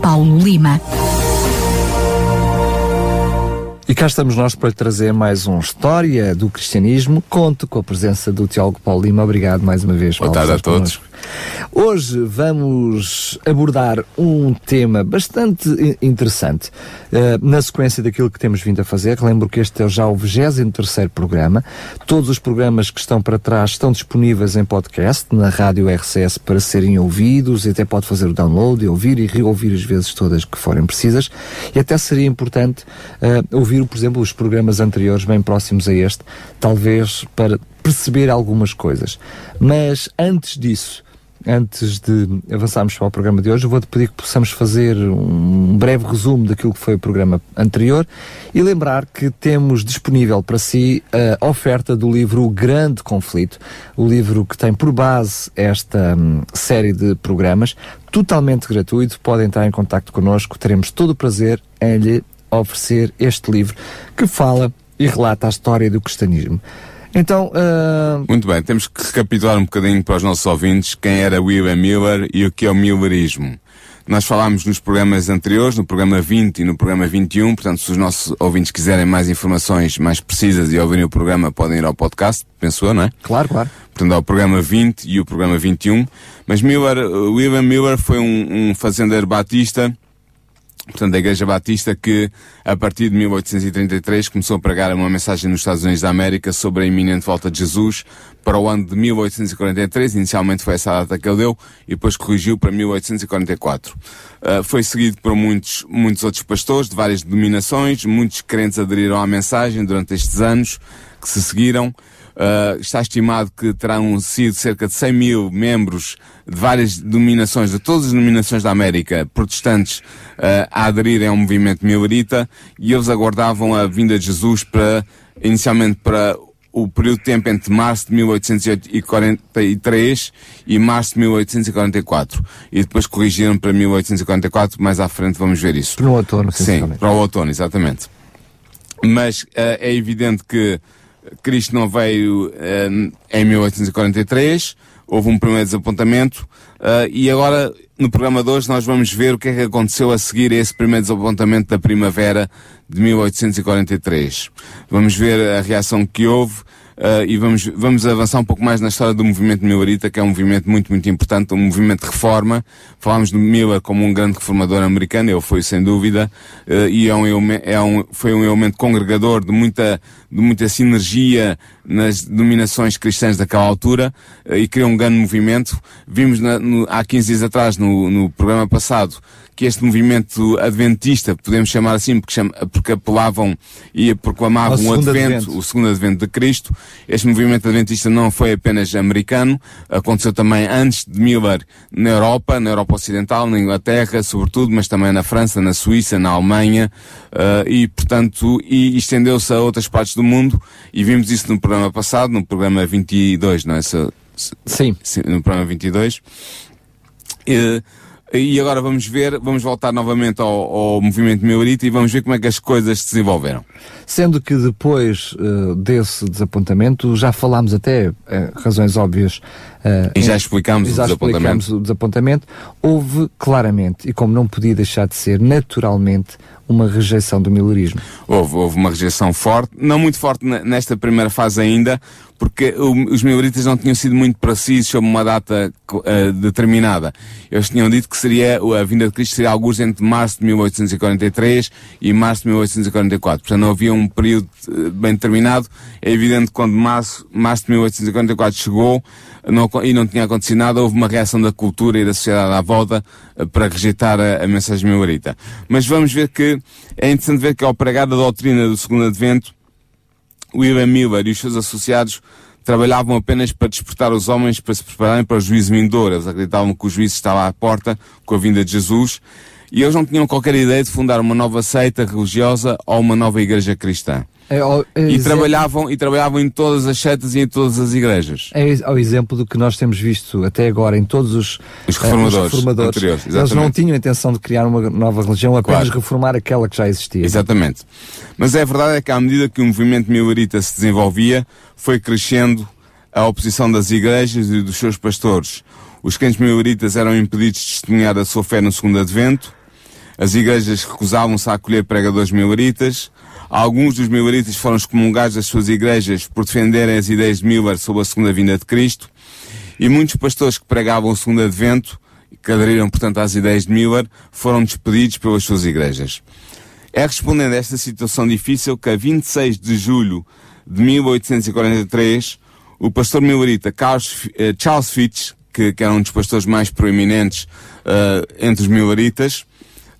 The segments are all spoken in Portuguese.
Paulo Lima. E cá estamos nós para lhe trazer mais uma história do cristianismo. Conto com a presença do teólogo Paulo Lima. Obrigado mais uma vez. Boa tarde a todos. Connosco. Hoje vamos abordar um tema bastante interessante uh, na sequência daquilo que temos vindo a fazer. Lembro que este é já o 23 programa. Todos os programas que estão para trás estão disponíveis em podcast na rádio RCS para serem ouvidos e até pode fazer o download e ouvir e reouvir as vezes todas que forem precisas. E até seria importante uh, ouvir, por exemplo, os programas anteriores bem próximos a este, talvez para perceber algumas coisas. Mas antes disso, antes de avançarmos para o programa de hoje, vou-te pedir que possamos fazer um breve resumo daquilo que foi o programa anterior e lembrar que temos disponível para si a oferta do livro O Grande Conflito, o livro que tem por base esta um, série de programas, totalmente gratuito. Podem entrar em contato connosco, teremos todo o prazer em lhe oferecer este livro que fala e relata a história do cristianismo. Então. Uh... Muito bem, temos que recapitular um bocadinho para os nossos ouvintes quem era William Miller e o que é o Millerismo. Nós falámos nos programas anteriores, no programa 20 e no programa 21, portanto, se os nossos ouvintes quiserem mais informações mais precisas e ouvirem o programa, podem ir ao podcast, penso eu, não é? Claro, claro. Portanto, ao programa 20 e o programa 21. Mas Miller, William Miller foi um, um fazendeiro batista portanto, da Igreja Batista, que a partir de 1833 começou a pregar uma mensagem nos Estados Unidos da América sobre a iminente volta de Jesus para o ano de 1843. Inicialmente foi essa a data que ele deu e depois corrigiu para 1844. Uh, foi seguido por muitos, muitos outros pastores de várias denominações, muitos crentes aderiram à mensagem durante estes anos que se seguiram. Uh, está estimado que terão sido cerca de 100 mil membros de várias denominações, de todas as denominações da América, protestantes, uh, a aderirem ao movimento milerita e eles aguardavam a vinda de Jesus para, inicialmente para o período de tempo entre março de 1843 e março de 1844. E depois corrigiram para 1844, mais à frente vamos ver isso. Para o outono, sim. Para o outono, exatamente. Mas uh, é evidente que Cristo não veio uh, em 1843, houve um primeiro desapontamento, uh, e agora, no programa de hoje, nós vamos ver o que é que aconteceu a seguir a esse primeiro desapontamento da primavera de 1843. Vamos ver a reação que houve, Uh, e vamos, vamos avançar um pouco mais na história do movimento Millerita, que é um movimento muito, muito importante, um movimento de reforma. Falámos do Miller como um grande reformador americano, ele foi sem dúvida, uh, e é um, é um, foi um elemento congregador de muita, de muita sinergia nas dominações cristãs daquela altura, uh, e criou um grande movimento. Vimos na, no, há 15 dias atrás, no, no programa passado, que este movimento adventista, podemos chamar assim, porque, chama, porque apelavam e proclamavam o advento, advento, o segundo advento de Cristo. Este movimento adventista não foi apenas americano, aconteceu também antes de Miller na Europa, na Europa Ocidental, na Inglaterra, sobretudo, mas também na França, na Suíça, na Alemanha, uh, e portanto, e estendeu-se a outras partes do mundo, e vimos isso no programa passado, no programa 22, não é? Se, Sim. No programa 22. Uh, e agora vamos ver, vamos voltar novamente ao, ao movimento Miorita e vamos ver como é que as coisas se desenvolveram. Sendo que depois uh, desse desapontamento, já falámos até, uh, razões óbvias. Uh, e já explicámos, já o, desapontamento. o desapontamento. Houve claramente, e como não podia deixar de ser, naturalmente, uma rejeição do milerismo. Houve, houve uma rejeição forte, não muito forte nesta primeira fase ainda, porque os mileritas não tinham sido muito precisos sobre uma data uh, determinada. Eles tinham dito que seria, a vinda de Cristo seria alguns entre março de 1843 e março de 1844. Portanto, não havia um período uh, bem determinado. É evidente que quando março, março de 1844 chegou, não, e não tinha acontecido nada, houve uma reação da cultura e da sociedade à volta uh, para rejeitar a, a mensagem milerita. Mas vamos ver que é interessante ver que ao pregar a doutrina do segundo advento, William Miller e os seus associados trabalhavam apenas para despertar os homens para se prepararem para o juízo vindouro. Eles acreditavam que o juízo estava à porta com a vinda de Jesus E eles não tinham qualquer ideia de fundar uma nova seita religiosa ou uma nova igreja cristã. É, ao- é E trabalhavam, e trabalhavam em todas as seitas e em todas as igrejas. É ao exemplo do que nós temos visto até agora em todos os, Os reformadores reformadores. anteriores, Eles não tinham a intenção de criar uma nova religião, apenas Claro. reformar aquela que já existia. Exatamente. Mas é verdade é que à medida que o movimento milerita se desenvolvia, foi crescendo a oposição das igrejas e dos seus pastores. Os crentes mileritas eram impedidos de testemunhar a sua fé no segundo advento, as igrejas recusavam-se a acolher pregadores mileritas, alguns dos mileritas foram excomungados das suas igrejas por defenderem as ideias de Miller sobre a segunda vinda de Cristo, e muitos pastores que pregavam o segundo advento, que aderiram, portanto, às ideias de Miller, foram despedidos pelas suas igrejas. É respondendo a esta situação difícil que a 26 de julho de 1843, o pastor millerita Carlos, eh, Charles Fitch, que, que era um dos pastores mais proeminentes eh, entre os milleritas,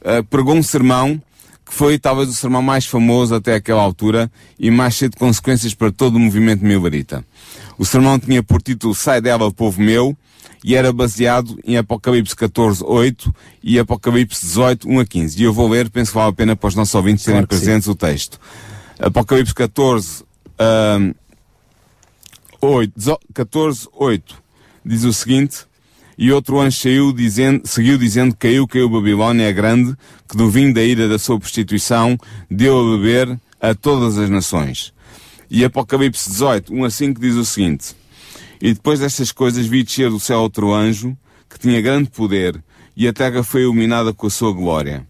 eh, pregou um sermão que foi talvez o sermão mais famoso até aquela altura e mais cheio de consequências para todo o movimento millerita. O sermão tinha por título Sai dela, povo meu, e era baseado em Apocalipse 14, 8 e Apocalipse 18, 1 a 15. E eu vou ler, penso que vale a pena para os nossos ouvintes terem Claro que sim. presentes o texto. Apocalipse 14, ahm, 8, dezo- 14, 8 diz o seguinte, e outro anjo saiu dizendo, seguiu dizendo, caiu, caiu Babilónia é grande, que do vinho da ira da sua prostituição deu a beber a todas as nações. E Apocalipse 18, 1 a 5 diz o seguinte, e depois destas coisas vi descer do céu outro anjo, que tinha grande poder, e a terra foi iluminada com a sua glória.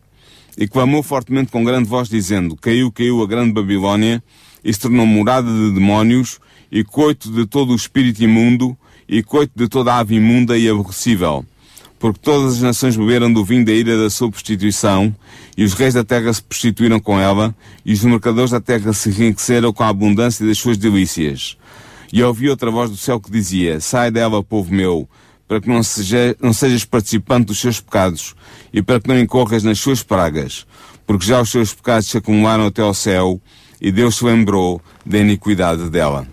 E clamou fortemente com grande voz, dizendo, caiu, caiu a grande Babilónia, e se tornou morada de demónios, e coito de todo o espírito imundo, e coito de toda a ave imunda e aborrecível. Porque todas as nações beberam do vinho da ira da sua prostituição, e os reis da terra se prostituíram com ela, e os mercadores da terra se enriqueceram com a abundância das suas delícias. E ouvi outra voz do céu que dizia, sai dela, povo meu, para que não, seja, não sejas participante dos seus pecados, e para que não incorras nas suas pragas, porque já os seus pecados se acumularam até ao céu, e Deus se lembrou da iniquidade dela.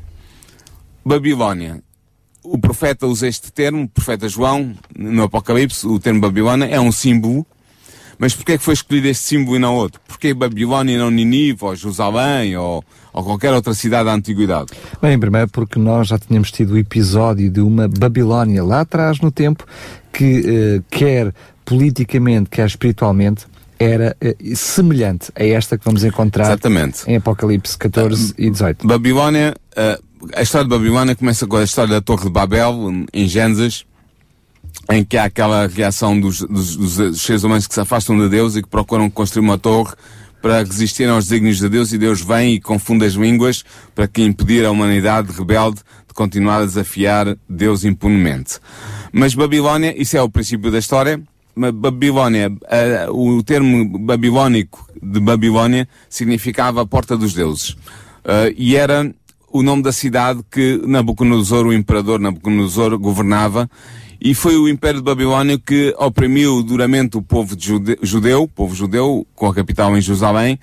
Babilónia. O profeta usa este termo, o profeta João, no Apocalipse, o termo Babilónia é um símbolo, mas porquê é que foi escolhido este símbolo e não outro? Porquê Babilónia e não Ninive, ou Jerusalém, ou, ou qualquer outra cidade da antiguidade? Bem, primeiro porque nós já tínhamos tido o episódio de uma Babilónia lá atrás no tempo que eh, quer politicamente, quer espiritualmente, era eh, semelhante a esta que vamos encontrar Exatamente. em Apocalipse 14 e 18. Babilónia, eh, a história de Babilónia começa com a história da Torre de Babel, em Gênesis, em que há aquela reação dos, dos- dos seres humanos que se afastam de Deus e que procuram construir uma torre para resistir aos desígnios de Deus e Deus vem e confunde as línguas para que impedir a humanidade rebelde de continuar a desafiar Deus impunemente. Mas Babilónia, isso é o princípio da história, Babilónia, eh, o termo babilónico de Babilónia significava a porta dos deuses. Eh, e era o nome da cidade que Nabucodonosor, o imperador Nabucodonosor, governava. E foi o Império de Babilónia que oprimiu duramente o povo de jude- judeu, povo judeu, com a capital em Jerusalém.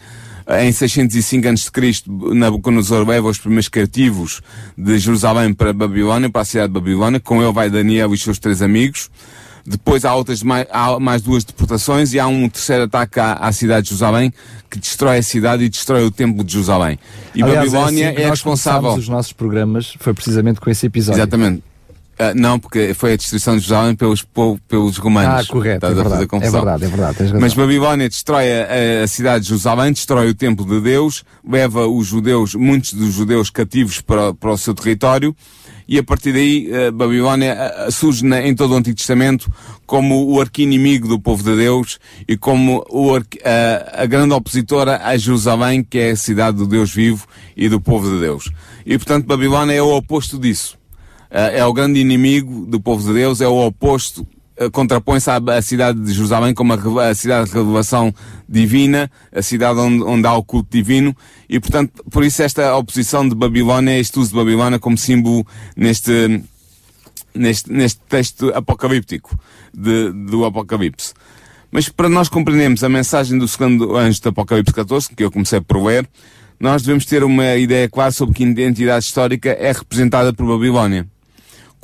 Em 605 a.C., Nabucodonosor leva os primeiros cativos de Jerusalém para Babilónia, para a cidade de Babilónia. Com ele vai Daniel e os seus três amigos. Depois há outras mais, há mais duas deportações e há um terceiro ataque à, à cidade de Jerusalém que destrói a cidade e destrói o templo de Jerusalém. E Aliás, Babilónia assim é, nós responsável. começámos os nossos programas foi precisamente com esse episódio. Exatamente. Ah, não, porque foi a destruição de Jerusalém pelos, pelos romanos. Ah, correto, é fazer verdade, é verdade, é verdade. Mas Babilónia destrói a, a cidade de Jerusalém, destrói o templo de Deus, leva os judeus, muitos dos judeus cativos para, para o seu território, e a partir daí eh, Babilónia eh, surge na- em todo o Antigo Testamento como o arqui-inimigo do povo de Deus e como a, grande opositora a Jerusalém, que é a cidade do Deus vivo e do povo de Deus. E portanto Babilónia é o oposto disso. Eh, é o grande inimigo do povo de Deus, é o oposto, eh, contrapõe-se à, cidade de Jerusalém como a, a cidade de revelação divina, a cidade onde, onde há o culto divino, e portanto, por isso esta oposição de Babilónia, este uso de Babilónia como símbolo neste, neste, neste texto apocalíptico de- do Apocalipse. Mas para nós compreendermos a mensagem do segundo anjo do Apocalipse 14, que eu comecei por ler, nós devemos ter uma ideia clara sobre que identidade histórica é representada por Babilónia.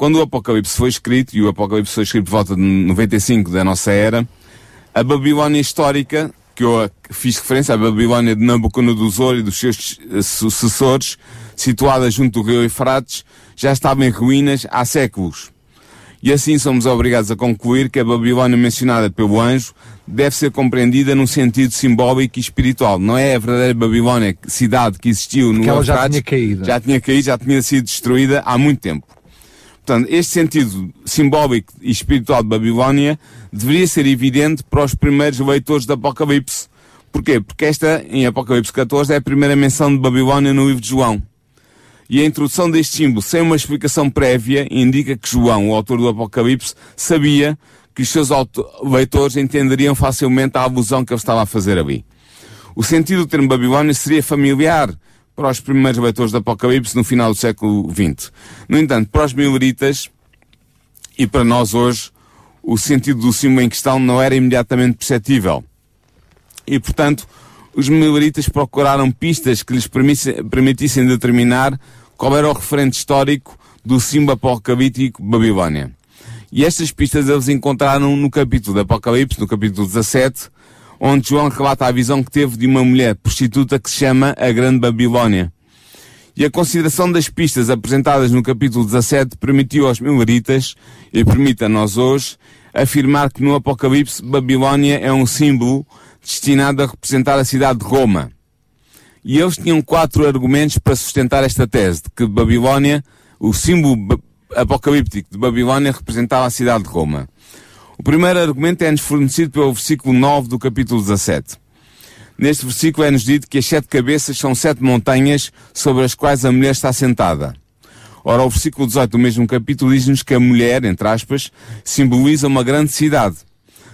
Quando o Apocalipse foi escrito, e o Apocalipse foi escrito por volta de 95 da nossa era, A Babilónia histórica, que eu fiz referência, a Babilónia de Nabucodonosor e dos seus sucessores, situada junto do rio Eufrates, já estava em ruínas há séculos. E assim somos obrigados a concluir que a Babilónia mencionada pelo anjo deve ser compreendida num sentido simbólico e espiritual. Não é a verdadeira Babilónia, cidade que existiu no ela já Eufrates, tinha caído. Já tinha caído, já tinha sido destruída há muito tempo. Portanto, este sentido simbólico e espiritual de Babilónia deveria ser evidente para os primeiros leitores do Apocalipse. Porquê? Porque esta, em Apocalipse 14, é a primeira menção de Babilónia no livro de João. E a introdução deste símbolo, sem uma explicação prévia, indica que João, o autor do Apocalipse, sabia que os seus leitores entenderiam facilmente a alusão que ele estava a fazer ali. O sentido do termo Babilónia seria familiar para os primeiros leitores do Apocalipse no final do século XX. No entanto, para os mileritas e para nós hoje, o sentido do símbolo em questão não era imediatamente perceptível. E, portanto, os mileritas procuraram pistas que lhes permitissem determinar qual era o referente histórico do símbolo apocalíptico Babilónia. E estas pistas eles encontraram no capítulo do Apocalipse, no capítulo 17, onde João relata a visão que teve de uma mulher prostituta que se chama a Grande Babilónia. E a consideração das pistas apresentadas no capítulo 17 permitiu aos mileritas, e permite a nós hoje, afirmar que no Apocalipse Babilónia é um símbolo destinado a representar a cidade de Roma. E eles tinham quatro argumentos para sustentar esta tese, de que Babilónia, o símbolo apocalíptico de Babilónia representava a cidade de Roma. O primeiro argumento é-nos fornecido pelo versículo 9 do capítulo 17. Neste versículo é-nos dito que as sete cabeças são sete montanhas sobre as quais a mulher está sentada. Ora, o versículo 18 do mesmo capítulo diz-nos que a mulher, entre aspas, simboliza uma grande cidade.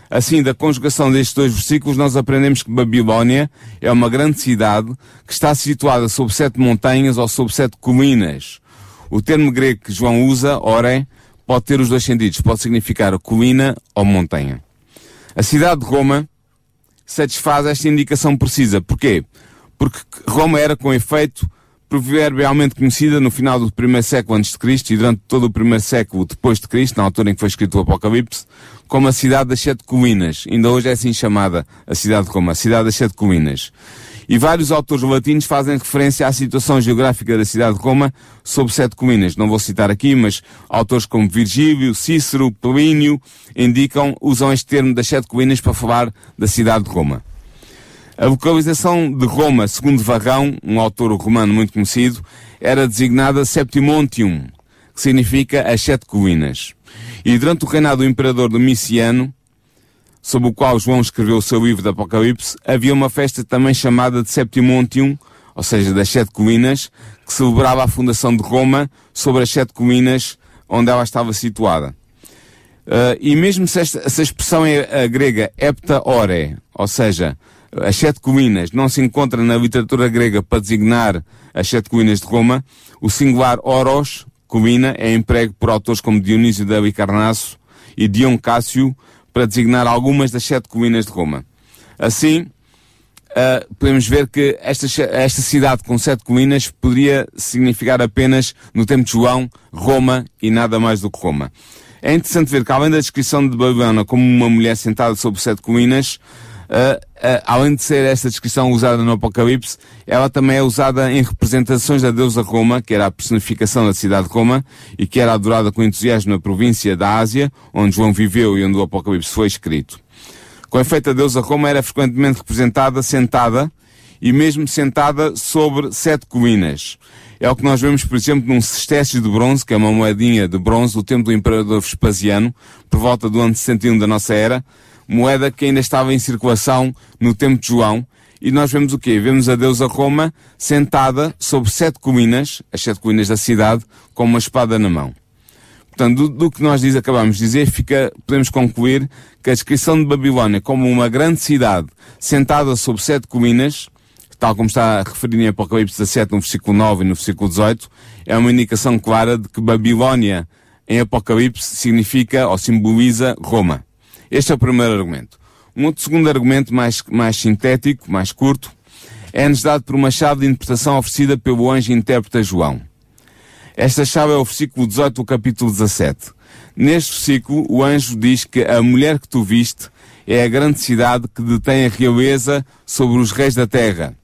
Assim, da conjugação destes dois versículos, nós aprendemos que Babilónia é uma grande cidade que está situada sob sete montanhas ou sob sete colinas. O termo grego que João usa, ore, pode ter os dois sentidos. Pode significar colina ou montanha. A cidade de Roma satisfaz esta indicação precisa. Porquê? Porque Roma era, com efeito, proverbialmente conhecida no final do primeiro século antes de Cristo e durante todo o primeiro século depois de Cristo, na altura em que foi escrito o Apocalipse, como a cidade das sete colinas. Ainda hoje é assim chamada a cidade de Roma, a cidade das sete colinas. E vários autores latinos fazem referência à situação geográfica da cidade de Roma sob sete colinas. Não vou citar aqui, mas autores como Virgílio, Cícero, Plínio indicam, usam este termo das sete colinas para falar da cidade de Roma. A localização de Roma, segundo Varrão, um autor romano muito conhecido, era designada Septimontium, que significa as sete colinas. E durante o reinado do imperador Domiciano, sob o qual João escreveu o seu livro de Apocalipse, havia uma festa também chamada de Septimontium, ou seja, das sete colinas, que celebrava a fundação de Roma sobre as sete colinas onde ela estava situada. Uh, e mesmo se esta, se a expressão é a grega hepta ore, ou seja, as sete colinas, não se encontra na literatura grega para designar as sete colinas de Roma, o singular oros, colina, é emprego por autores como Dionísio de Halicarnasso e Dion Cássio para designar algumas das sete colinas de Roma. Assim, uh, podemos ver que esta, esta cidade com sete colinas poderia significar apenas, no tempo de João, Roma e nada mais do que Roma. É interessante ver que, além da descrição de Babilônia como uma mulher sentada sobre sete colinas, além de ser esta descrição usada no Apocalipse, ela também é usada em representações da deusa Roma, que era a personificação da cidade de Roma, e que era adorada com entusiasmo na província da Ásia, onde João viveu e onde o Apocalipse foi escrito. Com efeito, a deusa Roma era frequentemente representada sentada, e mesmo sentada sobre sete colinas. É o que nós vemos, por exemplo, num cestécio de bronze, que é uma moedinha de bronze do tempo do imperador Vespasiano, por volta do ano 61 da nossa era, moeda que ainda estava em circulação no tempo de João, e nós vemos o quê? Vemos a deusa Roma sentada sobre sete colinas, as sete colinas da cidade, com uma espada na mão. Portanto, do, do que nós diz, acabamos de dizer, fica, podemos concluir que a descrição de Babilónia como uma grande cidade sentada sobre sete colinas, tal como está referido em Apocalipse 17, no versículo 9 e no versículo 18, é uma indicação clara de que Babilónia, em Apocalipse, significa ou simboliza Roma. Este é o primeiro argumento. Um outro segundo argumento, mais, mais sintético, mais curto, é-nos dado por uma chave de interpretação oferecida pelo anjo intérprete João. Esta chave é o versículo 18 do capítulo 17. Neste versículo, o anjo diz que a mulher que tu viste é a grande cidade que detém a realeza sobre os reis da terra.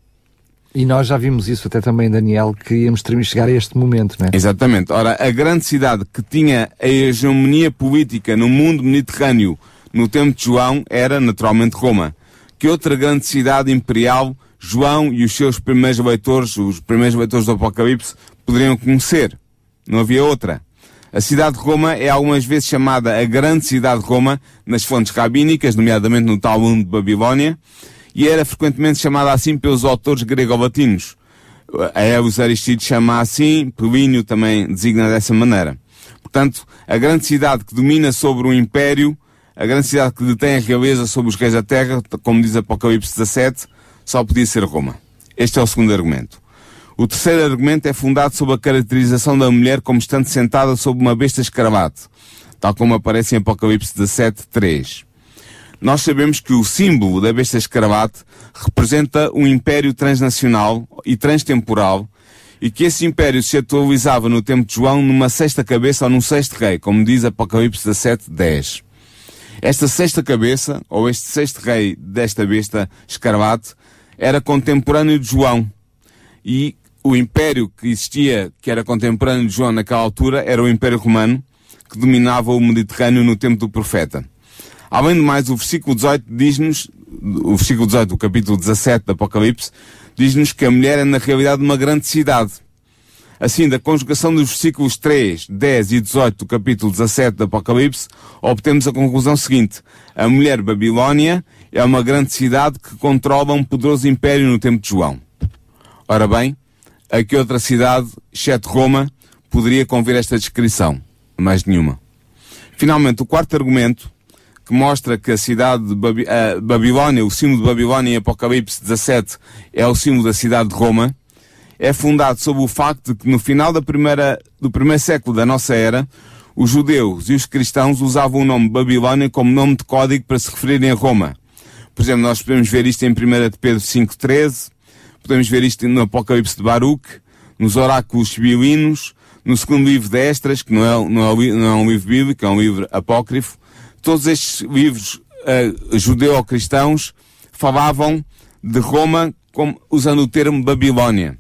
E nós já vimos isso até também, Daniel, que íamos chegar a este momento, não é? Exatamente. Ora, a grande cidade que tinha a hegemonia política no mundo mediterrâneo no tempo de João era, naturalmente, Roma. Que outra grande cidade imperial João e os seus primeiros leitores, os primeiros leitores do Apocalipse, poderiam conhecer? Não havia outra. A cidade de Roma é algumas vezes chamada a Grande Cidade de Roma nas fontes rabínicas, nomeadamente no Talmud de Babilónia, e era frequentemente chamada assim pelos autores grego-latinos. Eus Aristides chama assim, Plínio também designa dessa maneira. Portanto, a grande cidade que domina sobre o império, a grande cidade que detém a realeza sobre os reis da terra, como diz Apocalipse 17, só podia ser Roma. Este é o segundo argumento. O terceiro argumento é fundado sobre a caracterização da mulher como estando sentada sobre uma besta escarlate, tal como aparece em Apocalipse 17, 3 nós sabemos que o símbolo da besta escarlate representa um império transnacional e transtemporal e que esse império se atualizava no tempo de João numa sexta cabeça ou num sexto rei, como diz Apocalipse 17, 10. Esta sexta cabeça, ou este sexto rei desta besta escarlate, era contemporâneo de João. E o império que existia, que era contemporâneo de João naquela altura, era o Império Romano, que dominava o Mediterrâneo no tempo do profeta. Além do mais, o versículo 18 diz-nos, o versículo 18 do capítulo 17 do Apocalipse, diz-nos que a mulher é na realidade uma grande cidade. Assim, da conjugação dos versículos 3, 10 e 18 do capítulo 17 do Apocalipse, obtemos a conclusão seguinte. A mulher Babilónia é uma grande cidade que controla um poderoso império no tempo de João. Ora bem, a que outra cidade, exceto Roma, poderia convir esta descrição? Mais nenhuma. Finalmente, o quarto argumento que mostra que a cidade de Babilónia, o símbolo de Babilónia em Apocalipse 17 é o símbolo da cidade de Roma, é fundado sobre o facto de que no final da primeira, do primeiro século da nossa era, os judeus e os cristãos usavam o nome Babilónia como nome de código para se referirem a Roma. Por exemplo, nós podemos ver isto em 1 de Pedro 5.13, podemos ver isto no Apocalipse de Baruch, nos oráculos sibilinos, no segundo livro de Estras, que não é, não é, não é um livro bíblico, é um livro apócrifo, todos estes livros uh, judeo-cristãos falavam de Roma como, usando o termo Babilónia.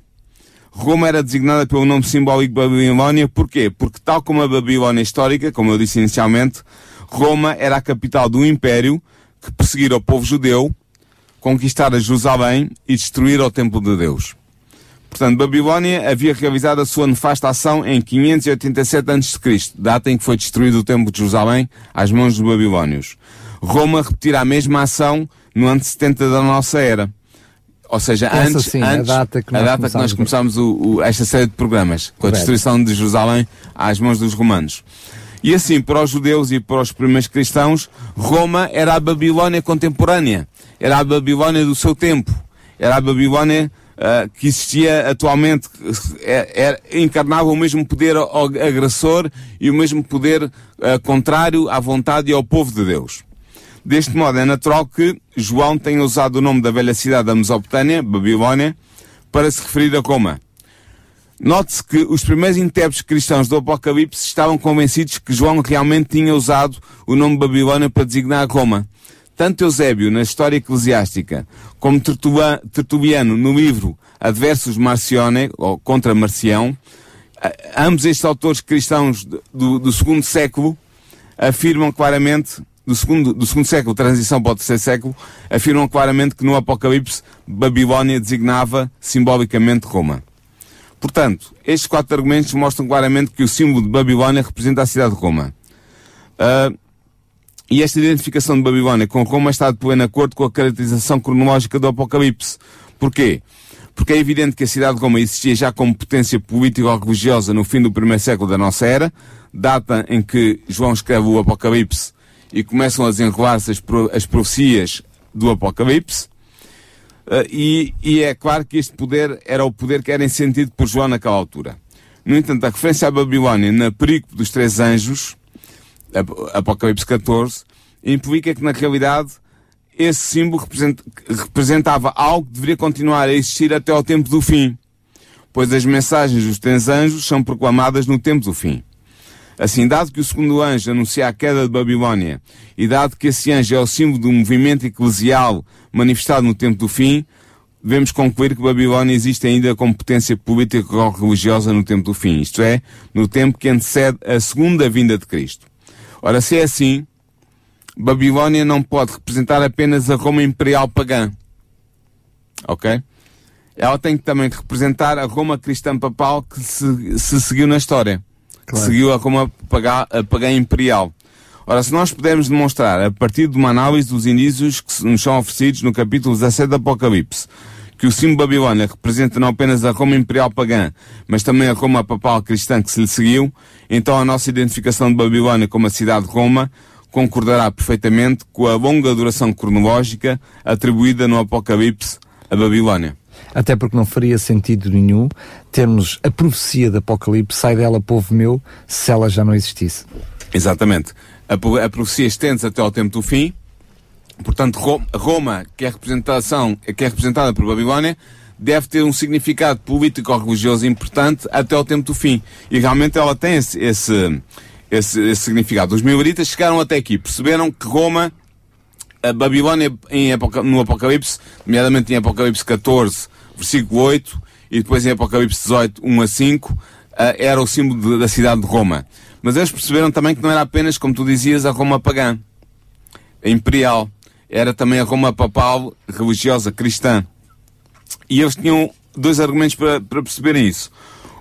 Roma era designada pelo nome simbólico Babilónia, porquê? Porque tal como a Babilónia histórica, como eu disse inicialmente, Roma era a capital do império que perseguira o povo judeu, conquistara Jerusalém e destruir o templo de Deus. Portanto, Babilónia havia realizado a sua nefasta ação em 587 a.C., data em que foi destruído o Templo de Jerusalém às mãos dos babilónios. Roma repetirá a mesma ação no ano 70 da nossa era. Ou seja, Essa antes, sim, antes a data que nós a data que nós começámos começámos o, o, esta série de programas, com a Correto. destruição de Jerusalém às mãos dos romanos. E assim, para os judeus e para os primeiros cristãos, Roma era a Babilónia contemporânea. Era a Babilónia do seu tempo. Era a Babilónia ah, que existia atualmente, é, é, encarnava o mesmo poder agressor e o mesmo poder ah, contrário à vontade e ao povo de Deus. Deste modo, é natural que João tenha usado o nome da velha cidade da Mesopotâmia, Babilónia, para se referir a Roma. Note-se que os primeiros intérpretes cristãos do Apocalipse estavam convencidos que João realmente tinha usado o nome Babilónia para designar Roma. Tanto Eusébio, na história eclesiástica, como Tertulia- Tertuliano, no livro Adversus Marcione, ou Contra Marcião, ambos estes autores cristãos do, do segundo século afirmam claramente, do segundo, do segundo século, transição para o terceiro século, afirmam claramente que no Apocalipse Babilónia designava simbolicamente Roma. Portanto, estes quatro argumentos mostram claramente que o símbolo de Babilónia representa a cidade de Roma. Ah, e esta identificação de Babilónia com Roma está de pleno acordo com a caracterização cronológica do Apocalipse. Porquê? Porque é evidente que a cidade de Roma existia já como potência política ou religiosa no fim do primeiro século da nossa era, data em que João escreve o Apocalipse e começam a desenrolar-se as, pro- as profecias do Apocalipse. Uh, e, e é claro que este poder era o poder que era sentido por João naquela altura. No entanto, a referência à Babilónia na perícope dos três anjos, Ap- Apocalipse 14, implica que na realidade esse símbolo represent- representava algo que deveria continuar a existir até ao tempo do fim, pois as mensagens dos três anjos são proclamadas no tempo do fim. Assim, dado que o segundo anjo anuncia a queda de Babilónia, e dado que esse anjo é o símbolo do movimento eclesial manifestado no tempo do fim, devemos concluir que Babilónia existe ainda como potência política ou religiosa no tempo do fim, isto é, no tempo que antecede a segunda vinda de Cristo. Ora, se é assim, Babilónia não pode representar apenas a Roma imperial pagã. Ok? Ela tem que também representar a Roma cristã papal que se, se seguiu na história claro. seguiu a como a pagã imperial. Ora, se nós pudermos demonstrar, a partir de uma análise dos indícios que nos são oferecidos no capítulo 17 do Apocalipse, que o símbolo Babilônia representa não apenas a Roma imperial pagã, mas também a Roma papal cristã que se lhe seguiu, então a nossa identificação de Babilônia como a cidade de Roma concordará perfeitamente com a longa duração cronológica atribuída no Apocalipse a Babilônia até porque não faria sentido nenhum termos a profecia do Apocalipse, sai dela, povo meu, se ela já não existisse. Exatamente. A, a profecia estende-se até ao tempo do fim, portanto, Roma, que é, representação, que é representada por Babilónia, deve ter um significado político-religioso importante até ao tempo do fim. E realmente ela tem esse, esse, esse, esse significado. Os mileritas chegaram até aqui, perceberam que Roma, a Babilónia em, no Apocalipse, nomeadamente em Apocalipse 14, versículo 8, e depois em Apocalipse 18, 1 a 5, uh, eh, era o símbolo de, da cidade de Roma. Mas eles perceberam também que não era apenas, como tu dizias, a Roma pagã, a imperial. Era também a Roma papal, religiosa, cristã. E eles tinham dois argumentos para, para perceberem isso.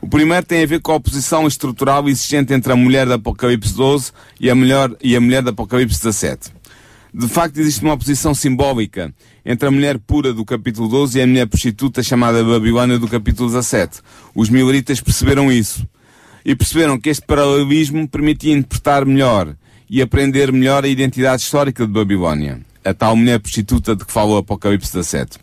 O primeiro tem a ver com a oposição estrutural existente entre a mulher da Apocalipse 12 e a mulher, e a mulher da Apocalipse 17. De facto, existe uma oposição simbólica entre a mulher pura do capítulo 12 e a mulher prostituta chamada Babilônia do capítulo 17. Os mileritas perceberam isso. E perceberam que este paralelismo permitia interpretar melhor e aprender melhor a identidade histórica de Babilônia, a tal mulher prostituta de que fala o Apocalipse 17.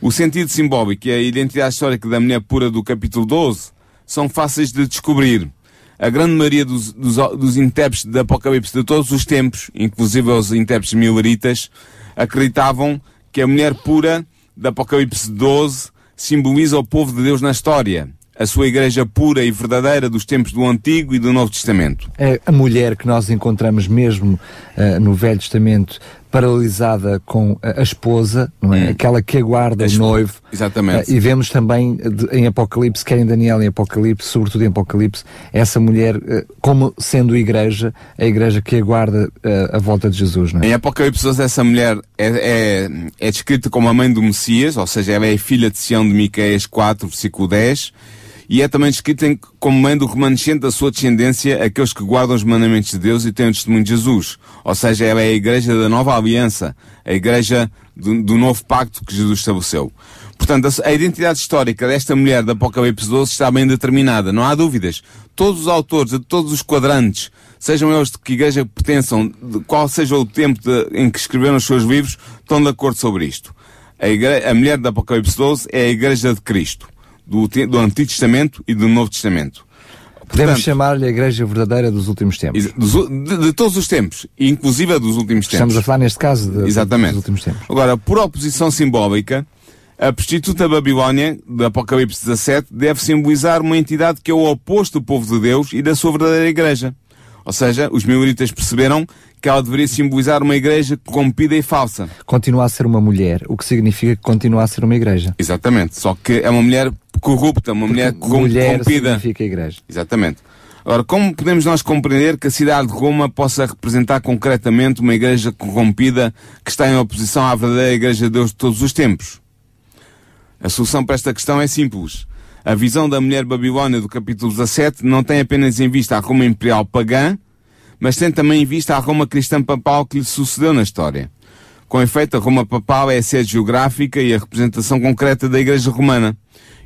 O sentido simbólico e a identidade histórica da mulher pura do capítulo 12 são fáceis de descobrir a grande maioria dos, dos, dos intérpretes de Apocalipse de todos os tempos, inclusive os intérpretes mileritas, acreditavam que a mulher pura de Apocalipse 12 simboliza o povo de Deus na história, a sua igreja pura e verdadeira dos tempos do Antigo e do Novo Testamento. É a mulher que nós encontramos mesmo uh, no Velho Testamento paralisada com a, a esposa, não é? Hum. Aquela que aguarda o noivo. Exatamente. Uh, e vemos também em Apocalipse, quer em Daniel em Apocalipse, sobretudo em Apocalipse, essa mulher uh, como sendo igreja, a igreja que aguarda uh, a volta de Jesus, não é? Em Apocalipse 12 essa mulher é, é, é descrita como a mãe do Messias, ou seja, ela é filha de Sião de Miqueias 4, versículo 10, e é também descrito como mãe do remanescente da sua descendência, aqueles que guardam os mandamentos de Deus e têm o testemunho de Jesus. Ou seja, ela é a igreja da nova aliança, a igreja do, do novo pacto que Jesus estabeleceu. Portanto, a, a, identidade histórica desta mulher da Apocalipse 12 está bem determinada, não há dúvidas. Todos os autores de todos os quadrantes, sejam eles de que igreja pertençam, de qual seja o tempo de, em que escreveram os seus livros, estão de acordo sobre isto. A, a mulher da Apocalipse 12 é a igreja de Cristo do, do Antigo Testamento e do Novo Testamento. Podemos chamar-lhe a Igreja verdadeira dos últimos tempos. De, de, todos os tempos, inclusive a dos últimos tempos. Estamos a falar neste caso de, Exatamente. dos últimos tempos. Agora, por oposição simbólica, a prostituta Babilónia, do Apocalipse 17, deve simbolizar uma entidade que é o oposto do povo de Deus e da sua verdadeira Igreja. Ou seja, os mileritas perceberam que ela deveria simbolizar uma igreja corrompida e falsa. Continua a ser uma mulher, o que significa que continua a ser uma igreja. Exatamente, só que é uma mulher corrupta, uma mulher corrompida. Significa igreja. Exatamente. Ora, como podemos nós compreender que a cidade de Roma possa representar concretamente uma igreja corrompida que está em oposição à verdadeira igreja de Deus de todos os tempos? A solução para esta questão é simples. A visão da mulher babilônia do capítulo 17 não tem apenas em vista a Roma imperial pagã, mas tem também em vista a Roma cristã papal que lhe sucedeu na história. Com efeito, a Roma papal é a sede geográfica e a representação concreta da Igreja Romana.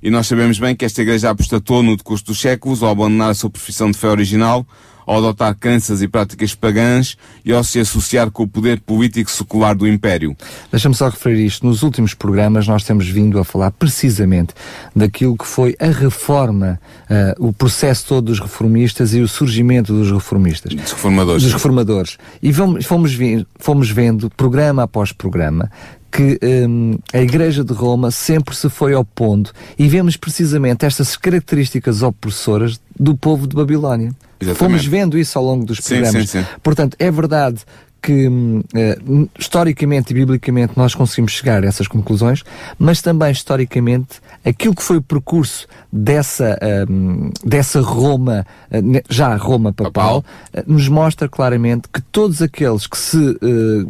E nós sabemos bem que esta igreja apostatou no decurso dos séculos ao abandonar a sua profissão de fé original, ao adotar crenças e práticas pagãs e ao se associar com o poder político secular do Império. Deixa-me só referir isto. Nos últimos programas nós temos vindo a falar precisamente daquilo que foi a reforma, uh, o processo todo dos reformistas e o surgimento dos reformistas. Dos reformadores. Dos reformadores. E fomos, fomos, fomos vendo, programa após programa, que um, a Igreja de Roma sempre se foi opondo e vemos precisamente estas características opressoras do povo de Babilónia. Exatamente. Fomos vendo isso ao longo dos Sim, programas. sim, sim. Portanto, é verdade que eh, historicamente e biblicamente nós conseguimos chegar a essas conclusões, mas também historicamente aquilo que foi o percurso dessa, hum, dessa Roma, ne- já Roma papal, eh, nos mostra claramente que todos aqueles que se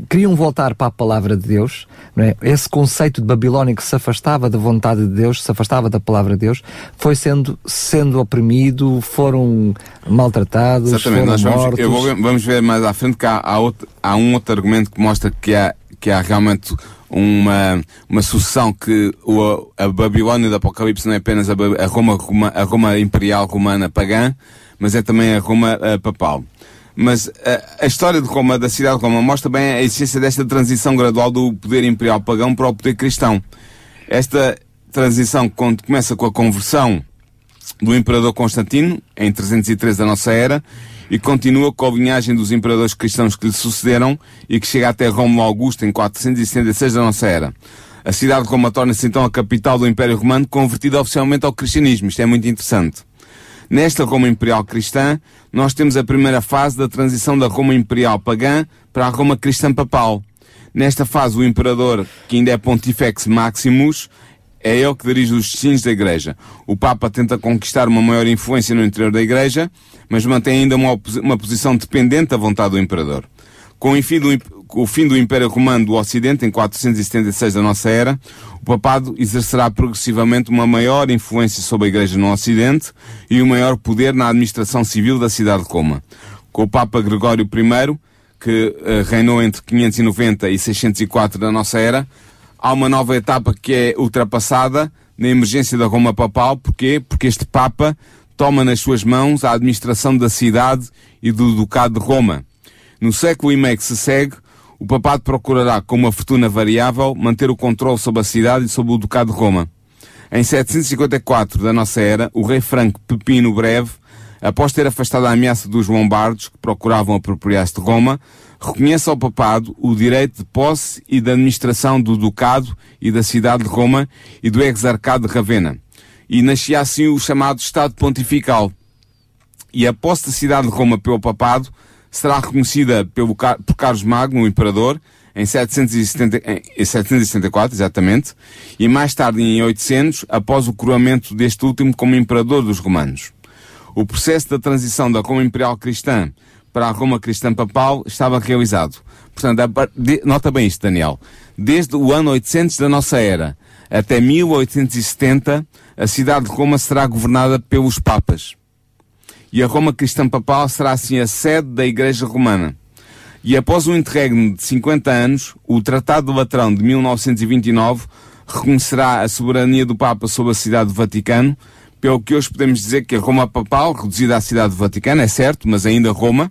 queriam voltar para a palavra de Deus, é? esse conceito de Babilónia que se afastava da vontade de Deus, se afastava da palavra de Deus, foi sendo, sendo oprimido, foram maltratados, Exatamente, foram nós vamos, mortos. vou ver- vamos ver mais à frente que há, há, outro- há um outro argumento que mostra que há, que há realmente uma, uma sucessão que o, a Babilónia do Apocalipse não é apenas a, a Roma, a Roma imperial romana pagã, mas é também a Roma eh, papal. Mas eh, a história de Roma, da cidade de Roma, mostra bem a essência desta transição gradual do poder imperial pagão para o poder cristão. Esta transição quando começa com a conversão do imperador Constantino, em 313 da nossa era, e continua com a linhagem dos imperadores cristãos que lhe sucederam e que chega até Rômulo Augusto em 476 da nossa era. A cidade de Roma torna-se então a capital do Império Romano, convertida oficialmente ao cristianismo. Isto é muito interessante. Nesta Roma Imperial Cristã, nós temos a primeira fase da transição da Roma Imperial Pagã para a Roma Cristã Papal. Nesta fase, o imperador, que ainda é Pontifex Maximus, é ele que dirige os destinos da Igreja. O Papa tenta conquistar uma maior influência no interior da Igreja, mas mantém ainda uma, uma posição dependente da vontade do Imperador. Com o, fim do, o Império Romano do Ocidente, em 476 da nossa era, o Papado exercerá progressivamente uma maior influência sobre a Igreja no Ocidente e um maior poder na administração civil da cidade de Roma. Com o Papa Gregório I, que eh, reinou entre 590 e 604 da nossa era, há uma nova etapa que é ultrapassada na emergência da Roma Papal. Porquê? Porque este Papa toma nas suas mãos a administração da cidade e do Ducado de Roma. No século e meio que se segue, o papado procurará, com uma fortuna variável, manter o controle sobre a cidade e sobre o Ducado de Roma. Em 754 da nossa era, o rei franco Pepino Breve, após ter afastado a ameaça dos lombardos que procuravam apropriar-se de Roma, reconhece ao papado o direito de posse e de administração do ducado e da cidade de Roma e do exarcado de Ravenna. E nascia assim o chamado Estado Pontifical, e a posse da cidade de Roma pelo papado será reconhecida pelo, por Carlos Magno, o imperador, em 770 em 774, exatamente, e mais tarde em 800, após o coroamento deste último como imperador dos romanos. O processo da transição da Roma Imperial Cristã para a Roma Cristã Papal estava realizado. Portanto, nota bem isto, Daniel. Desde o ano 800 da nossa era até 1870, a cidade de Roma será governada pelos papas e a Roma Cristã Papal será assim a sede da Igreja Romana. E após um interregno de 50 anos, o Tratado do Latrão de 1929 reconhecerá a soberania do Papa sobre a cidade do Vaticano, pelo que hoje podemos dizer que a Roma Papal, reduzida à cidade do Vaticano, é certo, mas ainda Roma,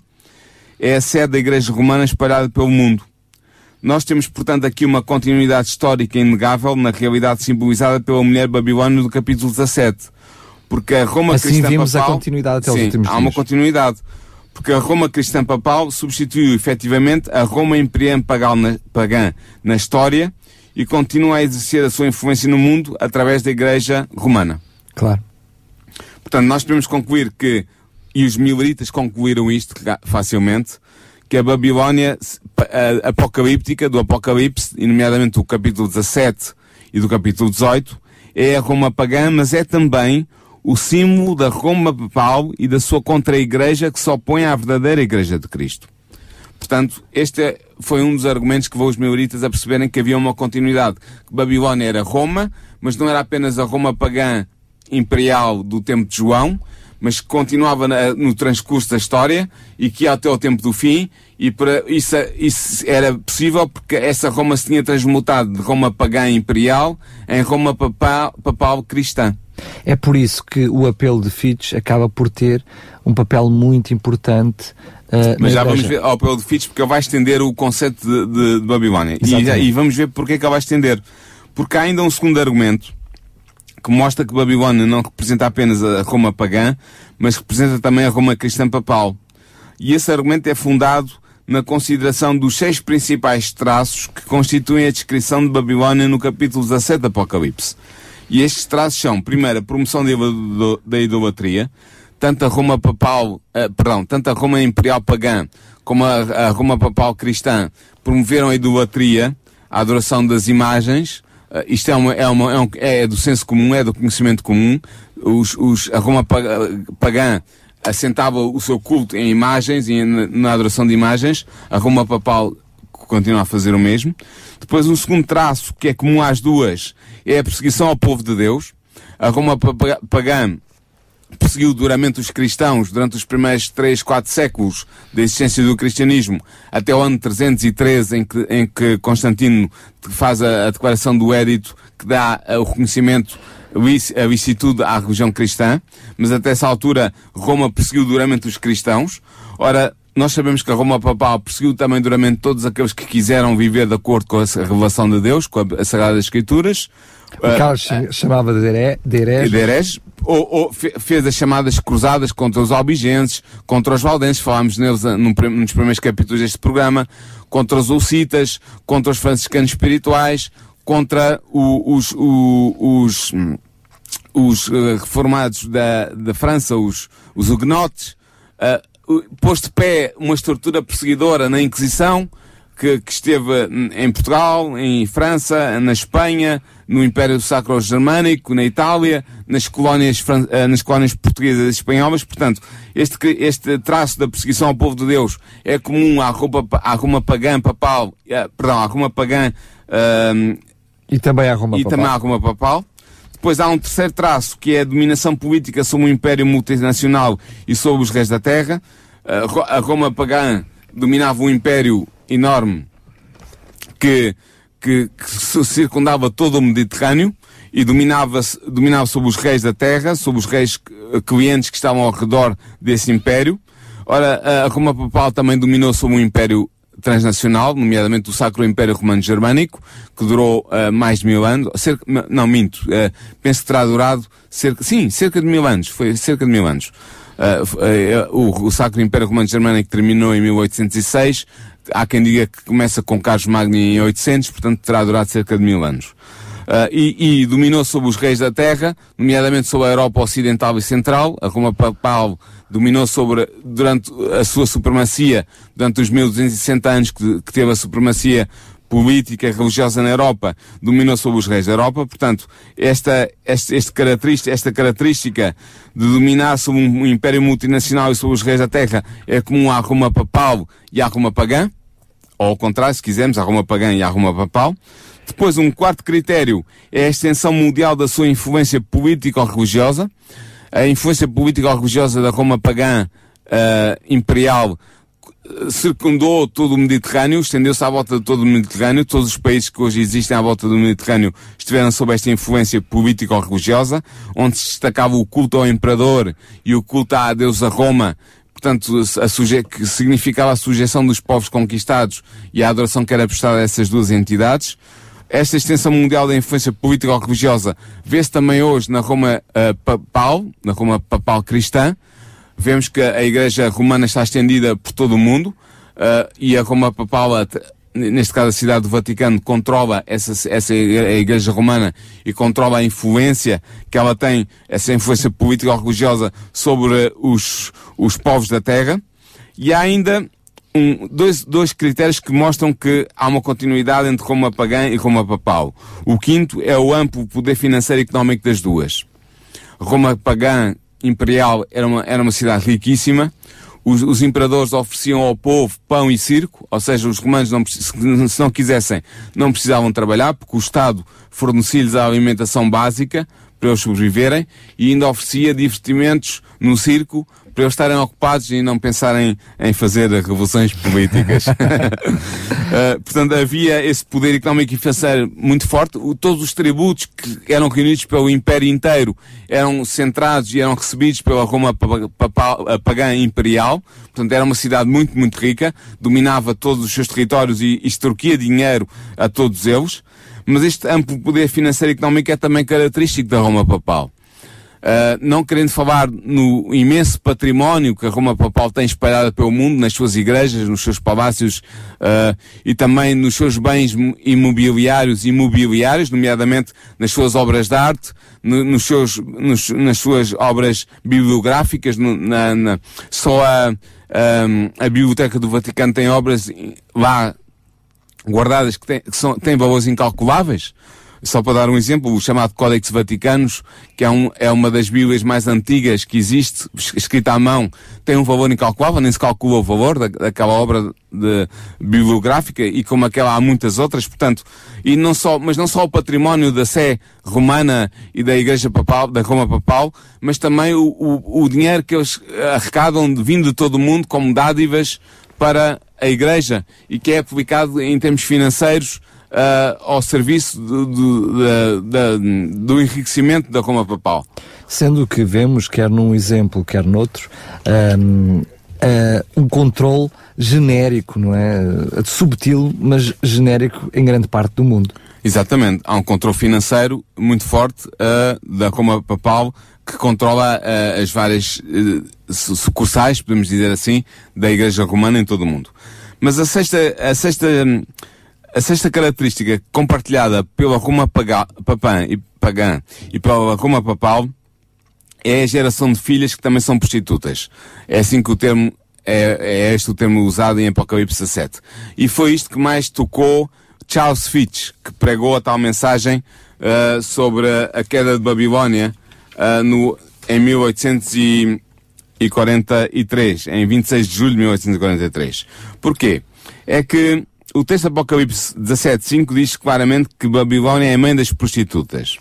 é a sede da Igreja Romana espalhada pelo mundo. Nós temos, portanto, aqui uma continuidade histórica inegável na realidade simbolizada pela mulher babilônia do capítulo 17. Porque a Roma Assim Cristã vimos a Papal... continuidade até Sim, últimos há uma dias. continuidade. Porque a Roma Cristã Papal substituiu efetivamente a Roma Imperial pagã na história e continua a exercer a sua influência no mundo através da Igreja Romana. Claro. Portanto, nós podemos concluir que, e os mileritas concluíram isto facilmente, que a Babilónia apocalíptica, do Apocalipse, e nomeadamente o capítulo 17 e do capítulo 18, é a Roma pagã, mas é também o símbolo da Roma papal e da sua contra-igreja que se opõe à verdadeira Igreja de Cristo. Portanto, este foi um dos argumentos que levou os maioristas a perceberem que havia uma continuidade. Que Babilónia era Roma, mas não era apenas a Roma pagã imperial do tempo de João, mas que continuava na- no transcurso da história e que ia até ao tempo do fim, e para isso, isso era possível porque essa Roma se tinha transmutado de Roma pagã imperial em Roma papal, papal cristã. É por isso que o apelo de Fitch acaba por ter um papel muito importante. uh, Mas já vamos ver ao apelo de Fitch porque ele vai estender o conceito de, de- de Babilónia. E, e vamos ver porque é que ele vai estender. Porque há ainda um segundo argumento que mostra que Babilónia não representa apenas a Roma pagã, mas representa também a Roma cristã papal. E esse argumento é fundado na consideração dos seis principais traços que constituem a descrição de Babilónia no capítulo 17 do Apocalipse. E estes traços são, primeiro, a promoção da ido- da idolatria, tanto a Roma papal, uh, perdão, tanto a Roma imperial pagã como a, a Roma papal cristã promoveram a idolatria, a adoração das imagens. Uh, isto é, uma, é, uma, é, um, é, do senso comum, é do conhecimento comum. Os, os, a Roma pagã assentava o seu culto em imagens e na adoração de imagens. A Roma papal continua a fazer o mesmo. Depois, um segundo traço que é comum às duas é a perseguição ao povo de Deus. A Roma pagã perseguiu duramente os cristãos durante os primeiros 3, 4 séculos da existência do cristianismo, até o ano 313, em que, em que Constantino faz a, a declaração do édito que dá o reconhecimento a vicitude à religião cristã, mas até essa altura Roma perseguiu duramente os cristãos. Ora, nós sabemos que a Roma Papal perseguiu também duramente todos aqueles que quiseram viver de acordo com a revelação de Deus, com as Sagradas Escrituras. O Carlos uh, chamava de, heré, de ou, ou, fez as chamadas cruzadas contra os albigenses, contra os valdenses, falámos neles ah, num, nos primeiros capítulos deste programa, contra os ulcitas, contra os franciscanos espirituais, contra o, os, o, os, os uh, reformados da, da França, os, os huguenotes, uh, pôs de pé uma estrutura perseguidora na Inquisição, que, que, esteve em Portugal, em França, na Espanha, no Império Sacro Germânico, na Itália, nas colónias, eh, nas colónias portuguesas e espanholas. Portanto, este, este traço da perseguição ao povo de Deus é comum à Roma, à Roma pagã papal, uh, perdão, à Roma pagã uh, e também à Roma e papal. também à Roma papal. Depois há um terceiro traço, que é a dominação política sobre o Império Multinacional e sobre os reis da Terra. A Roma pagã dominava um império enorme que, que, que circundava todo o Mediterrâneo e dominava, dominava sobre os reis da terra, sobre os reis eh, clientes que estavam ao redor desse império. Ora, a Roma Papal também dominou sobre um império transnacional, nomeadamente o Sacro Império Romano Germânico, que durou uh, mais de mil anos, cerca, não, minto, uh, penso que terá durado cerca, sim, cerca de mil anos, foi cerca de mil anos. Uh, o, o Sacro Império Romano Germânico terminou em 1806, há quem diga que começa com Carlos Magno em 800, portanto terá durado cerca de mil anos. Uh, e, e, dominou sobre os reis da terra, nomeadamente sobre a Europa Ocidental e Central. A Roma Papal dominou sobre, durante a sua supremacia, durante os 1260 anos que, que teve a supremacia política e religiosa na Europa, dominou sobre os reis da Europa. Portanto, esta, este, este característica, esta característica de dominar sobre um, império multinacional e sobre os reis da terra é comum à Roma Papal e à Roma Pagã ou ao contrário, se quisermos, a Roma pagã e a Roma papal. Depois, um quarto critério é a extensão mundial da sua influência político-religiosa. A influência político-religiosa da Roma pagã uh, imperial circundou todo o Mediterrâneo, estendeu-se à volta de todo o Mediterrâneo. Todos os países que hoje existem à volta do Mediterrâneo estiveram sob esta influência político-religiosa, onde se destacava o culto ao imperador e o culto à deusa Roma portanto, a suje que significava a sujeição dos povos conquistados e a adoração que era prestada a essas duas entidades. Esta extensão mundial da influência política ou religiosa vê-se também hoje na Roma uh, papal, na Roma papal cristã. Vemos que a Igreja Romana está estendida por todo o mundo uh, e a Roma papal neste caso a cidade do Vaticano, controla essa, essa Igreja Romana e controla a influência que ela tem, essa influência política ou religiosa sobre os, os povos da Terra. E há ainda um, dois, dois critérios que mostram que há uma continuidade entre Roma pagã e Roma papal. O quinto é o amplo poder financeiro e económico das duas. Roma pagã imperial era uma, era uma cidade riquíssima, os, os, imperadores ofereciam ao povo pão e circo, ou seja, os romanos não, se não quisessem, não precisavam trabalhar, porque o Estado fornecia-lhes a alimentação básica para eles sobreviverem e ainda oferecia divertimentos no circo para eles estarem ocupados e não pensarem em fazer revoluções políticas. uh, portanto, havia esse poder económico e financeiro muito forte. O, todos os tributos que eram reunidos pelo Império inteiro eram centrados e eram recebidos pela Roma pagã imperial. Portanto, era uma cidade muito, muito rica, dominava todos os seus territórios e extorquia dinheiro a todos eles. Mas este amplo poder financeiro e económico é também característico da Roma papal. Uh, não querendo falar no imenso património que a Roma Papal tem espalhado pelo mundo, nas suas igrejas, nos seus palácios uh, e também nos seus bens imobiliários e mobiliários, nomeadamente nas suas obras de arte, no, nos seus, nos, nas suas obras bibliográficas, no, na, na, só a, a, a Biblioteca do Vaticano tem obras lá guardadas que, têm, têm valores incalculáveis. Só para dar um exemplo, o chamado Códex Vaticanos, que é, um, é uma das Bíblias mais antigas que existe, escrita à mão, tem um valor incalculável, nem se calcula o valor da, daquela obra de, bibliográfica e como aquela há muitas outras, portanto, e não só, mas não só o património da Sé romana e da Igreja Papal, da Roma Papal, mas também o, o, o dinheiro que eles arrecadam vindo de todo o mundo como dádivas para a Igreja e que é aplicado em termos financeiros uh, ao serviço do, do, do, enriquecimento da Roma Papal. Sendo que vemos, quer num exemplo, quer noutro, um, uh, um controle genérico, não é? Subtil, mas genérico em grande parte do mundo. Exatamente. Há um controle financeiro muito forte uh, da Roma Papal que controla uh, as várias uh, sucursais, podemos dizer assim, da Igreja Romana em todo o mundo. Mas a sexta, a sexta a sexta característica compartilhada pela Roma Papã e Pagã e pela Roma Papal é a geração de filhas que também são prostitutas. É assim que o termo, é, é este o termo usado em Apocalipse 7. E foi isto que mais tocou Charles Fitch, que pregou a tal mensagem uh, sobre a queda de Babilónia uh, no, em 1843, em 26 de julho de 1843. Porquê? É que o texto Apocalipse 17.5 diz claramente que Babilónia é a mãe das prostitutas.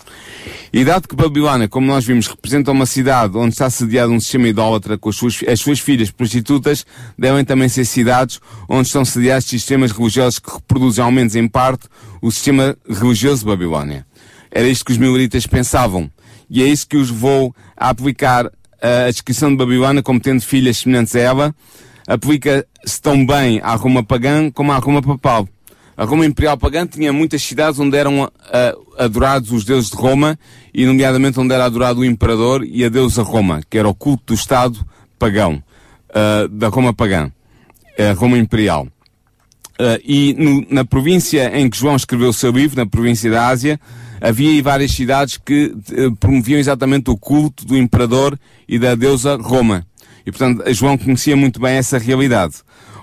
E dado que Babilónia, como nós vimos, representa uma cidade onde está sediado um sistema idólatra com as suas, as suas filhas prostitutas, devem também ser cidades onde estão sediados sistemas religiosos que reproduzem, ao menos em parte, o sistema religioso de Babilónia. Era isto que os mileritas pensavam. E é isso que os levou a aplicar a descrição de Babilónia como tendo filhas semelhantes a ela, aplica-se tão bem à Roma pagã como à Roma papal. A Roma Imperial Pagã tinha muitas cidades onde eram uh, adorados os deuses de Roma, e nomeadamente onde era adorado o imperador e a deusa Roma, que era o culto do Estado pagão, uh, da Roma pagã, a Roma Imperial. Uh, e no, na província em que João escreveu o seu livro, na província da Ásia, havia várias cidades que promoviam exatamente o culto do imperador e da deusa Roma. E, portanto, João conhecia muito bem essa realidade.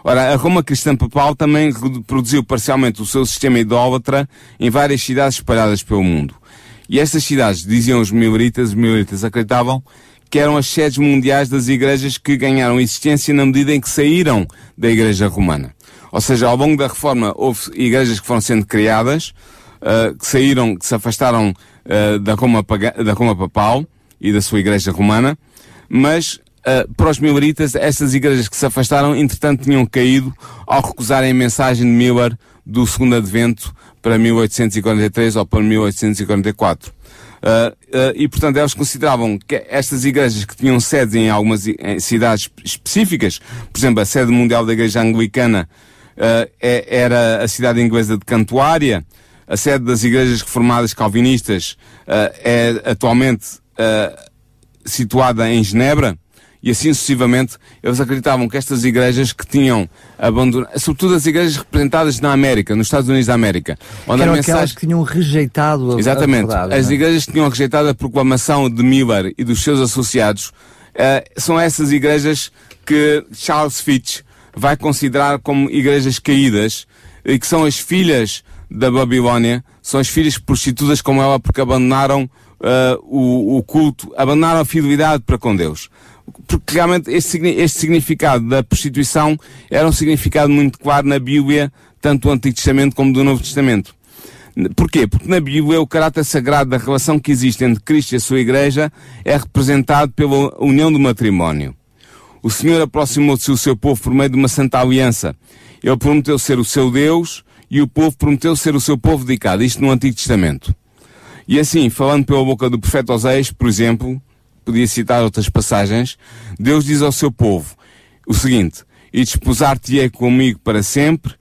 Ora, a Roma cristã papal também produziu parcialmente o seu sistema idólatra em várias cidades espalhadas pelo mundo. E estas cidades, diziam os mileritas, os mileritas acreditavam que eram as sedes mundiais das igrejas que ganharam existência na medida em que saíram da igreja romana. Ou seja, ao longo da reforma houve igrejas que foram sendo criadas, uh, que saíram, que se afastaram uh, da, Roma, da Roma papal e da sua igreja romana, mas uh, para os mileritas, estas igrejas que se afastaram, entretanto, tinham caído ao recusarem a mensagem de Miller do segundo advento para 1843 ou para 1844. Uh, uh, e, portanto, eles consideravam que estas igrejas que tinham sedes em algumas em cidades específicas, por exemplo, a sede mundial da Igreja Anglicana uh, é, era a cidade inglesa de Cantuária, a sede das igrejas reformadas calvinistas é atualmente situada em Genebra, e assim sucessivamente, eles acreditavam que estas igrejas que tinham abandonado, sobretudo as igrejas representadas na América, nos Estados Unidos da América, onde eram mensagem... aquelas que tinham rejeitado a Exatamente. A verdade, as é? igrejas que tinham rejeitado a proclamação de Miller e dos seus associados, uh, são essas igrejas que Charles Fitch vai considerar como igrejas caídas e que são as filhas da Babilónia, são as filhas prostitutas como ela porque abandonaram uh, o, o culto, abandonaram a fidelidade para com Deus porque realmente este, este significado da prostituição era um significado muito claro na Bíblia, tanto do Antigo Testamento como do Novo Testamento. Porquê? Porque na Bíblia o caráter sagrado da relação que existe entre Cristo e a sua Igreja é representado pela união do matrimónio. O Senhor aproximou-se do seu povo por meio de uma santa aliança. Ele prometeu ser o seu Deus e o povo prometeu ser o seu povo dedicado. Isto no Antigo Testamento. E assim, falando pela boca do profeta Oséias, por exemplo, podia citar outras passagens, Deus diz ao seu povo o seguinte, e desposar-te-ei comigo para sempre,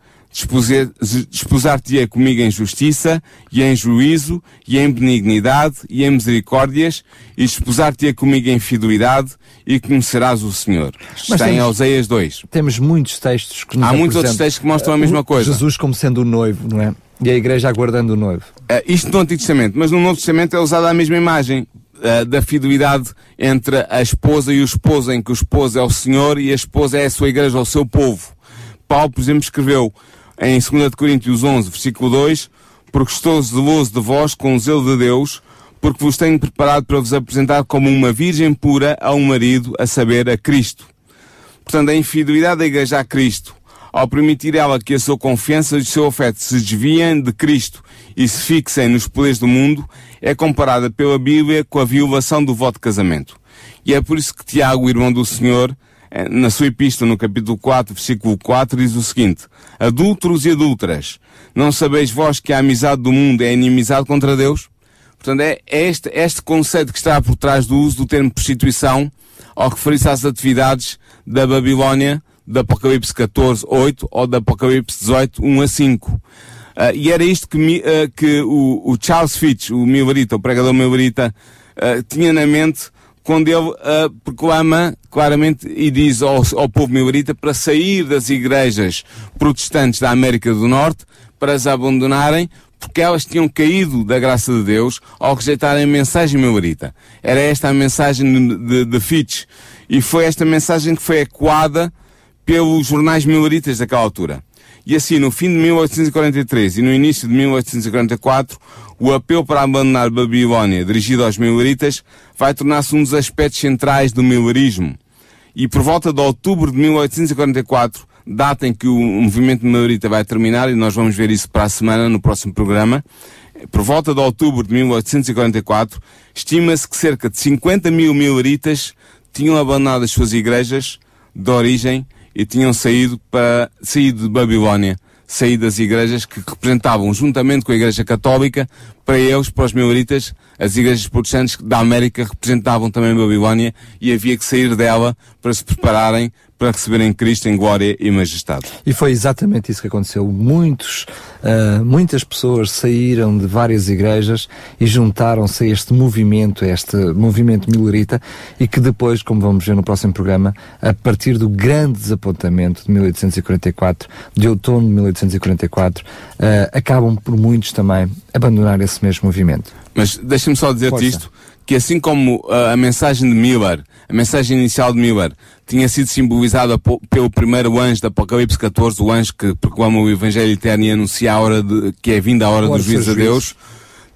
Desposar-te-ei comigo em justiça, e em juízo, e em benignidade, e em misericórdias, e desposar-te-ei comigo em fidelidade, e conhecerás o Senhor. Está temos, em Oseias 2. Temos muitos textos que nos Há muitos outros textos que mostram a mesma coisa. Jesus como sendo o noivo, não é? E a igreja aguardando o noivo. Uh, isto no Antigo Testamento, mas no Novo Testamento é usada a mesma imagem. Uh, da fidelidade entre a esposa e o esposo, em que o esposo é o Senhor e a esposa é a sua igreja, o seu povo. Paulo, por exemplo, escreveu em 2 Coríntios 11, versículo 2, porque estou zeloso de vós com o zelo de Deus, porque vos tenho preparado para vos apresentar como uma virgem pura a um marido, a saber, a Cristo. Portanto, a infidelidade da igreja a Cristo, ao permitir ela que a sua confiança e o seu afeto se desviem de Cristo e se fixem nos poderes do mundo, é comparada pela Bíblia com a violação do voto de casamento. E é por isso que Tiago, irmão do Senhor, eh, na sua epístola, no capítulo 4, versículo 4, diz o seguinte, Adúlteros e adúlteras, não sabeis vós que a amizade do mundo é inimizade contra Deus? Portanto, é este, este conceito que está por trás do uso do termo prostituição ao referir-se às atividades da Babilónia, da Apocalipse 14, 8 ou da Apocalipse 18, 1 a 5. Uh, e era isto que, uh, que o, o, Charles Fitch, o Milvarita, o pregador Milvarita, uh, tinha na mente quando ele uh, proclama claramente e diz ao, ao povo milwarita para sair das igrejas protestantes da América do Norte, para as abandonarem, porque elas tinham caído da graça de Deus ao rejeitarem a mensagem milwarita. Era esta a mensagem de, de, de Fitch. E foi esta mensagem que foi ecoada pelos jornais milwaritas daquela altura. E assim, no fim de 1843 e no início de 1844, o apelo para abandonar Babilónia, dirigido aos mileritas, vai tornar-se um dos aspectos centrais do milerismo. E por volta de outubro de 1844, data em que o movimento milerita vai terminar, e nós vamos ver isso para a semana no próximo programa, por volta de outubro de 1844, estima-se que cerca de 50 mil mileritas tinham abandonado as suas igrejas de origem e tinham saído para saído de Babilónia sair das igrejas que representavam, juntamente com a Igreja Católica, para eles, para os mileritas, as igrejas protestantes da América representavam também Babilónia e havia que sair dela para se prepararem para receberem Cristo em glória e majestade. E foi exatamente isso que aconteceu. Muitos, uh, muitas pessoas saíram de várias igrejas e juntaram-se a este movimento, a este movimento milerita, e que depois, como vamos ver no próximo programa, a partir do grande desapontamento de 1844, de outono de 1844, uh, acabam por muitos também abandonar esse mesmo movimento. Mas deixa-me só dizer-te isto, que assim como uh, a mensagem de Miller, a mensagem inicial de Miller, tinha sido simbolizada pelo primeiro anjo da Apocalipse 14, o anjo que proclama o Evangelho eterno e anuncia a hora de, que é vinda a hora do juízo a Deus,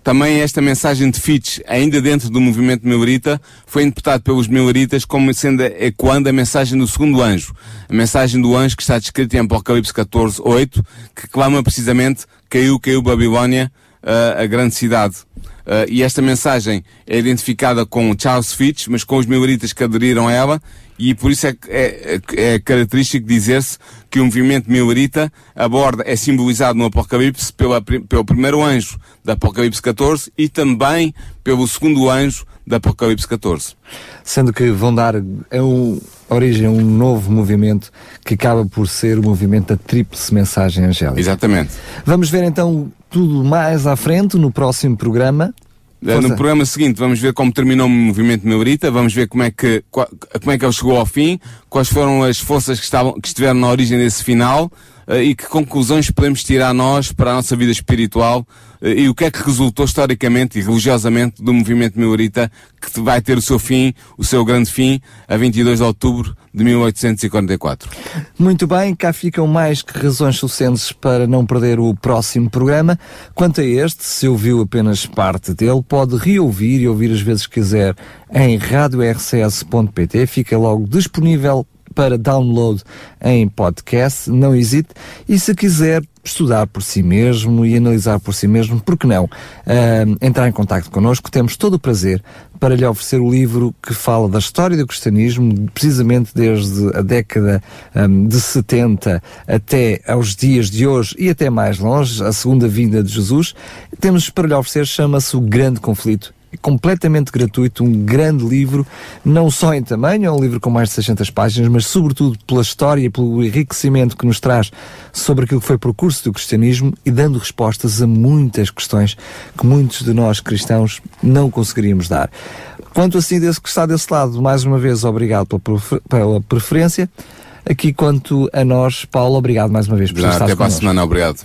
também esta mensagem de Fitch, ainda dentro do movimento Millerita, foi interpretada pelos Milleritas como sendo ecoando a mensagem do segundo anjo. A mensagem do anjo que está descrita em Apocalipse 14, 8, que clama precisamente, caiu, caiu Babilónia, a grande cidade. Uh, e esta mensagem é identificada com Charles Fitch, mas com os mileritas que aderiram a ela, e por isso é, é, é característico dizer-se que o movimento milerita aborda, é simbolizado no Apocalipse pela, pelo primeiro anjo da Apocalipse 14 e também pelo segundo anjo da Apocalipse 14. Sendo que vão dar é um, origem a um novo movimento que acaba por ser o movimento da tríplice mensagem angélica. Exatamente. Vamos ver então tudo mais à frente no próximo programa. Eh, Força. No programa seguinte vamos ver como terminou o movimento Melrita, vamos ver como é que como é que ele chegou ao fim, quais foram as forças que estavam que estiveram na origem desse final e que conclusões podemos tirar nós para a nossa vida espiritual uh, e o que é que resultou historicamente e religiosamente do movimento Melrita que vai ter o seu fim, o seu grande fim, a 22 de outubro de 1844. Muito bem, cá ficam mais que razões suficientes para não perder o próximo programa. Quanto a este, se ouviu apenas parte dele, pode reouvir e ouvir as vezes que quiser em radiorcs.pt. Fica logo disponível para download em podcast, não hesite. E se quiser estudar por si mesmo e analisar por si mesmo, por que não? Uh, entrar em contato connosco, temos todo o prazer para lhe oferecer o livro que fala da história do cristianismo, precisamente desde a década um, de 70 até aos dias de hoje e até mais longe, a segunda vinda de Jesus. Temos para lhe oferecer, chama-se O Grande Conflito completamente gratuito, um grande livro, não só em tamanho, é um livro com mais de 600 páginas, mas sobretudo pela história e pelo enriquecimento que nos traz sobre aquilo que foi o percurso do cristianismo e dando respostas a muitas questões que muitos de nós cristãos não conseguiríamos dar. Quanto assim desse que está desse lado, mais uma vez, obrigado pela, preferência. Aqui quanto a nós, Paulo, obrigado mais uma vez por Já, estar até para a semana, obrigado.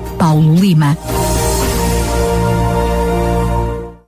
Paulo Lima.